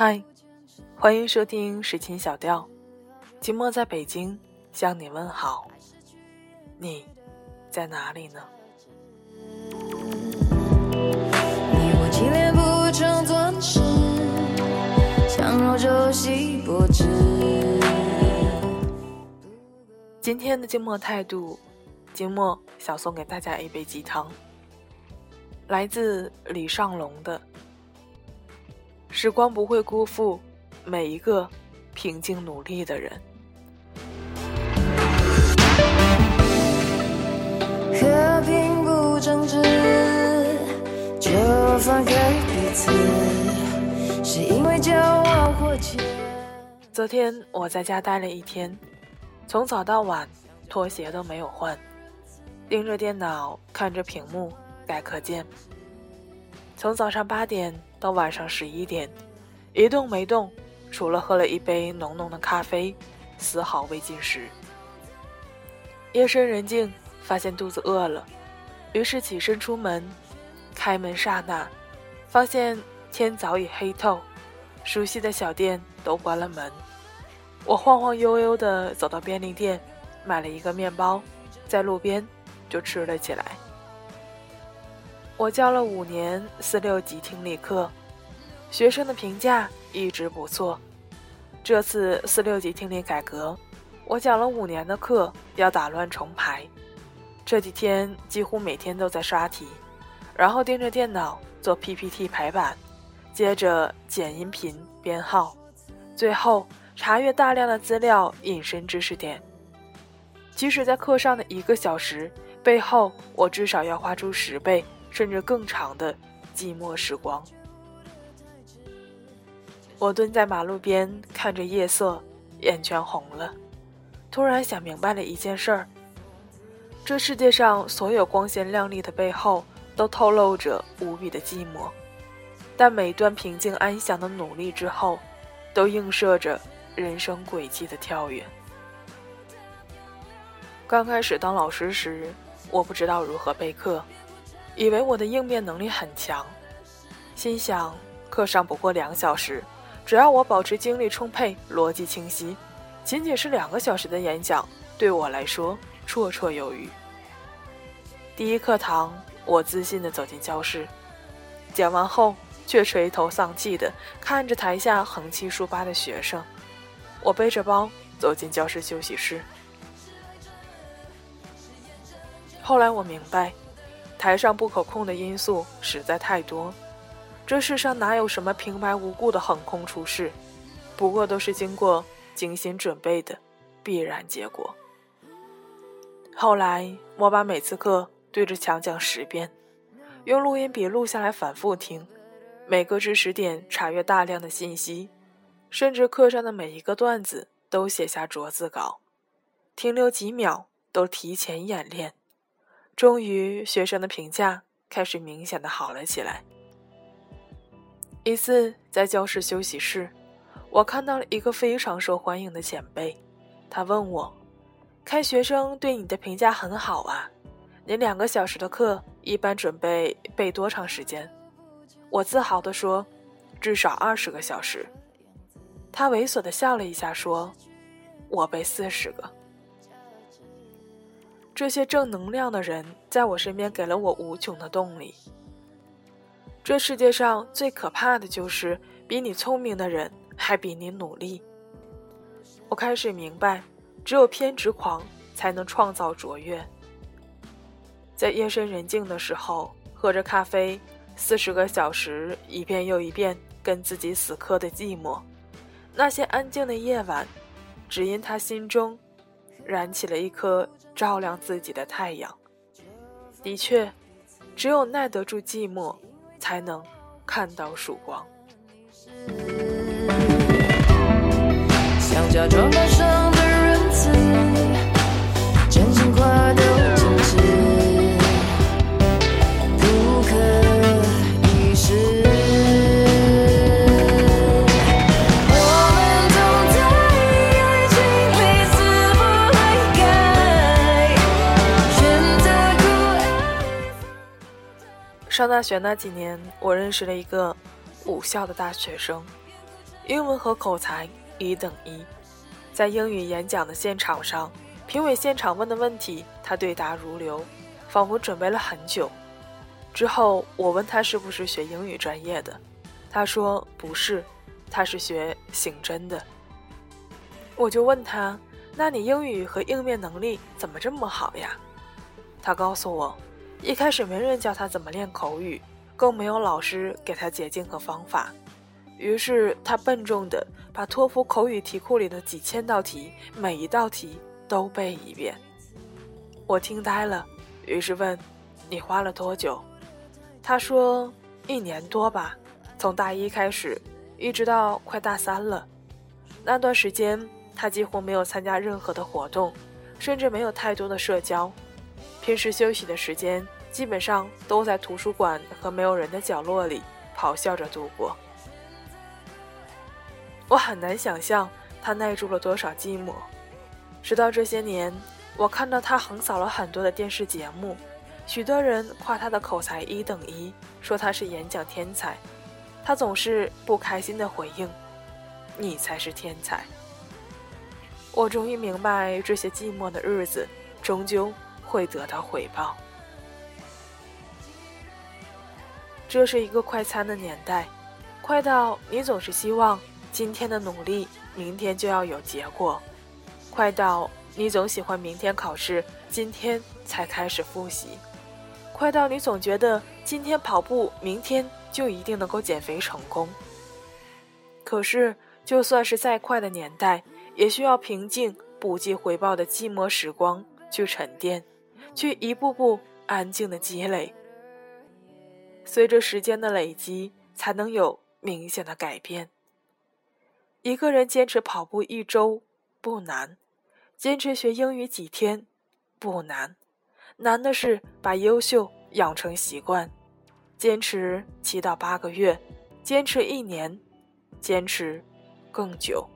嗨，欢迎收听时琴小调，寂寞在北京向你问好，你在哪里呢？今天的静默态度，静默想送给大家一杯鸡汤，来自李尚龙的。时光不会辜负每一个平静努力的人。和平不争执，就放开彼此，是因为骄傲或怯。昨天我在家待了一天，从早到晚，拖鞋都没有换，盯着电脑，看着屏幕，改课件。从早上八点到晚上十一点，一动没动，除了喝了一杯浓浓的咖啡，丝毫未进食。夜深人静，发现肚子饿了，于是起身出门。开门刹那，发现天早已黑透，熟悉的小店都关了门。我晃晃悠悠地走到便利店，买了一个面包，在路边就吃了起来。我教了五年四六级听力课，学生的评价一直不错。这次四六级听力改革，我讲了五年的课要打乱重排。这几天几乎每天都在刷题，然后盯着电脑做 PPT 排版，接着剪音频编号，最后查阅大量的资料引申知识点。即使在课上的一个小时背后，我至少要花出十倍。甚至更长的寂寞时光。我蹲在马路边看着夜色，眼圈红了。突然想明白了一件事儿：这世界上所有光鲜亮丽的背后，都透露着无比的寂寞。但每段平静安详的努力之后，都映射着人生轨迹的跳跃。刚开始当老师时，我不知道如何备课。以为我的应变能力很强，心想课上不过两小时，只要我保持精力充沛、逻辑清晰，仅仅是两个小时的演讲，对我来说绰绰有余。第一课堂，我自信地走进教室，讲完后却垂头丧气地看着台下横七竖八的学生。我背着包走进教室休息室，后来我明白。台上不可控的因素实在太多，这世上哪有什么平白无故的横空出世，不过都是经过精心准备的必然结果。后来我把每次课对着墙讲十遍，用录音笔录下来反复听，每个知识点查阅大量的信息，甚至课上的每一个段子都写下逐字稿，停留几秒都提前演练。终于，学生的评价开始明显的好了起来。一次在教室休息室，我看到了一个非常受欢迎的前辈，他问我：“看学生对你的评价很好啊，你两个小时的课一般准备背多长时间？”我自豪地说：“至少二十个小时。”他猥琐的笑了一下说：“我背四十个。”这些正能量的人在我身边，给了我无穷的动力。这世界上最可怕的就是比你聪明的人还比你努力。我开始明白，只有偏执狂才能创造卓越。在夜深人静的时候，喝着咖啡，四十个小时一遍又一遍跟自己死磕的寂寞，那些安静的夜晚，只因他心中燃起了一颗。照亮自己的太阳。的确，只有耐得住寂寞，才能看到曙光。想假装感伤的仁上大学那几年，我认识了一个武校的大学生。英文和口才一等一。在英语演讲的现场上，评委现场问的问题，他对答如流，仿佛准备了很久。之后我问他是不是学英语专业的，他说不是，他是学刑侦的。我就问他，那你英语和应面能力怎么这么好呀？他告诉我，一开始没人教他怎么练口语，更没有老师给他捷径和方法，于是他笨重的。把托福口语题库里的几千道题，每一道题都背一遍。我听呆了，于是问：“你花了多久？”他说：“一年多吧，从大一开始，一直到快大三了。那段时间，他几乎没有参加任何的活动，甚至没有太多的社交。平时休息的时间，基本上都在图书馆和没有人的角落里咆哮着度过。”我很难想象他耐住了多少寂寞。直到这些年，我看到他横扫了很多的电视节目，许多人夸他的口才一等一，说他是演讲天才，他总是不开心的回应：“你才是天才。”我终于明白，这些寂寞的日子终究会得到回报。这是一个快餐的年代，快到你总是希望。今天的努力，明天就要有结果。快到你总喜欢明天考试，今天才开始复习。快到你总觉得今天跑步，明天就一定能够减肥成功。可是，就算是再快的年代，也需要平静、不计回报的寂寞时光去沉淀，去一步步安静的积累。随着时间的累积，才能有明显的改变。一个人坚持跑步一周不难，坚持学英语几天不难，难的是把优秀养成习惯。坚持七到八个月，坚持一年，坚持更久。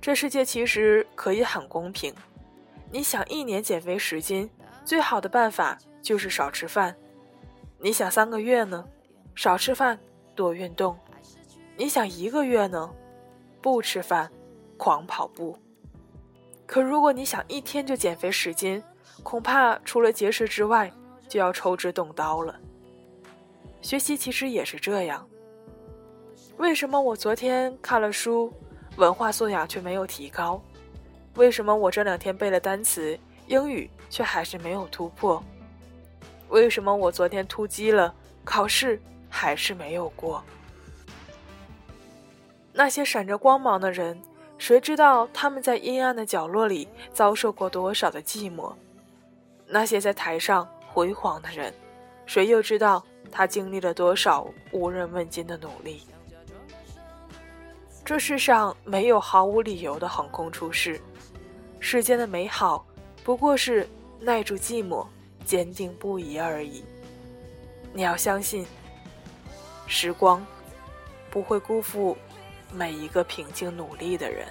这世界其实可以很公平。你想一年减肥十斤，最好的办法就是少吃饭。你想三个月呢？少吃饭，多运动。你想一个月呢？不吃饭，狂跑步。可如果你想一天就减肥十斤，恐怕除了节食之外，就要抽脂动刀了。学习其实也是这样。为什么我昨天看了书，文化素养却没有提高？为什么我这两天背了单词，英语却还是没有突破？为什么我昨天突击了，考试还是没有过？那些闪着光芒的人，谁知道他们在阴暗的角落里遭受过多少的寂寞？那些在台上辉煌的人，谁又知道他经历了多少无人问津的努力？这世上没有毫无理由的横空出世，世间的美好不过是耐住寂寞、坚定不移而已。你要相信，时光不会辜负。每一个平静努力的人。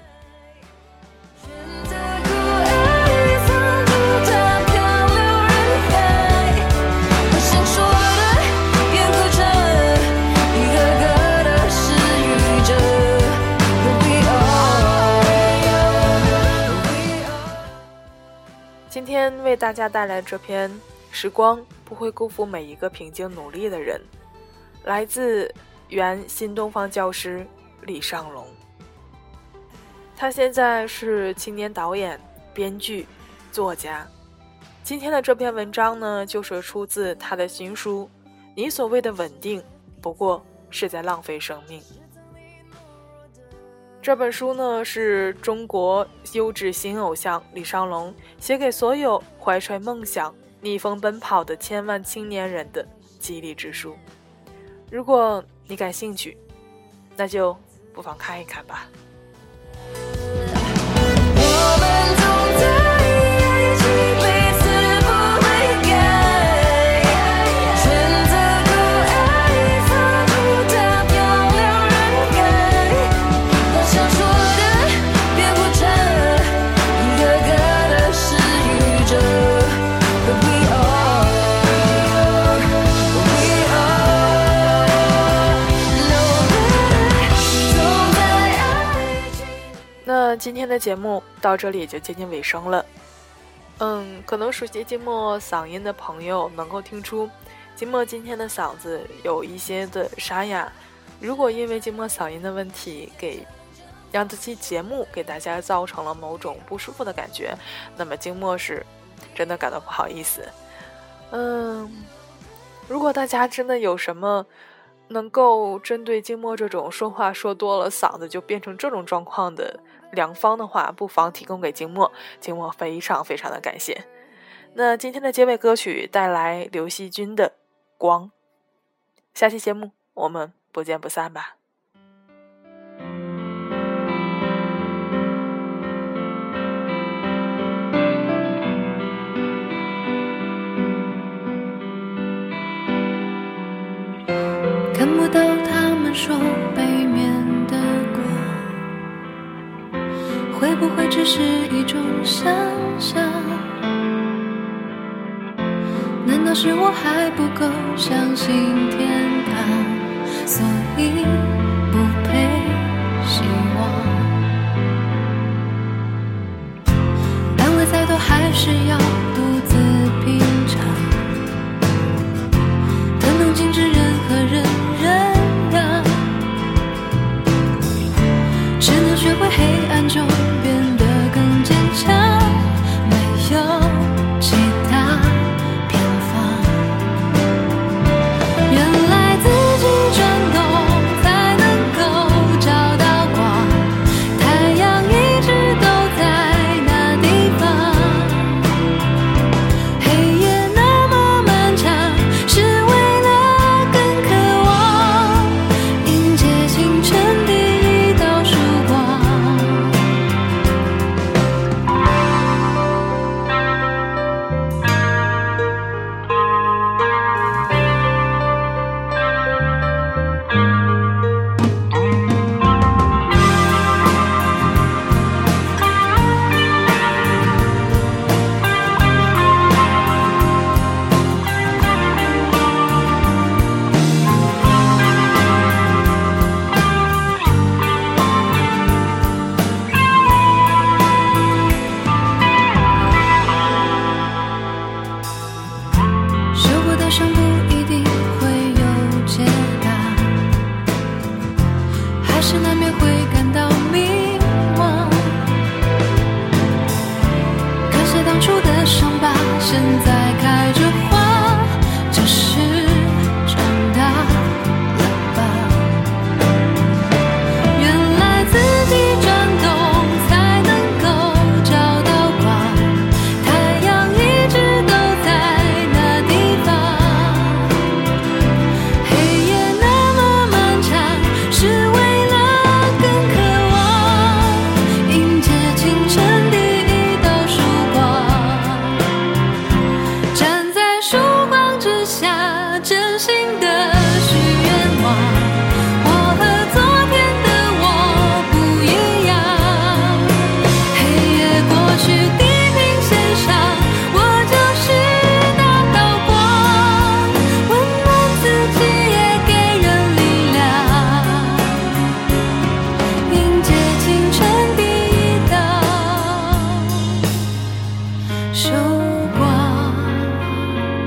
为大家带来这篇《时光不会辜负每一个平静努力的人》，来自原新东方教师。李尚龙，他现在是青年导演、编剧、作家。今天的这篇文章呢，就是出自他的新书《你所谓的稳定，不过是在浪费生命》。这本书呢，是中国优质新偶像李尚龙写给所有怀揣梦想、逆风奔跑的千万青年人的激励之书。如果你感兴趣，那就。不妨看一看吧。今天的节目到这里也就接近尾声了。嗯，可能熟悉金墨嗓音的朋友能够听出，金墨今天的嗓子有一些的沙哑。如果因为金墨嗓音的问题给让这期节目给大家造成了某种不舒服的感觉，那么金墨是真的感到不好意思。嗯，如果大家真的有什么能够针对金墨这种说话说多了嗓子就变成这种状况的良方的话，不妨提供给金墨，金墨非常非常的感谢。那今天的结尾歌曲带来刘惜君的《光》，下期节目我们不见不散吧。想象？难道是我还不够相信天堂，所以